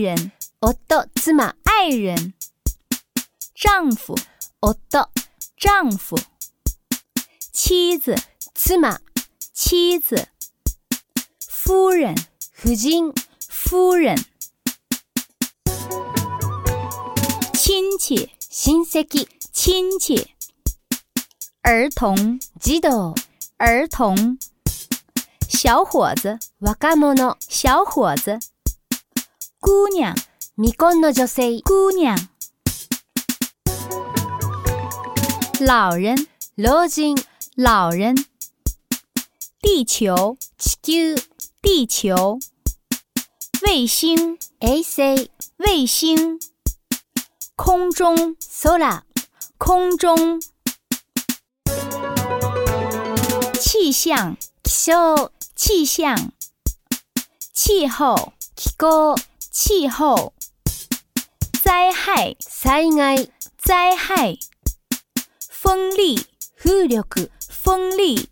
人，奥妻嘛，爱人，丈夫，奥丈夫，妻子，妻嘛，妻子，夫人，夫人，夫人，亲切，亲切，亲戚，儿童，子ド，儿童，小伙子，若干小伙子。姑娘，未婚の女性。姑娘。老人，老人。老人。地球，地球。地球。卫星，卫星。空中，空中。气象，气象。气候，气候。气候灾害，災害，灾害，风力，风力，风力。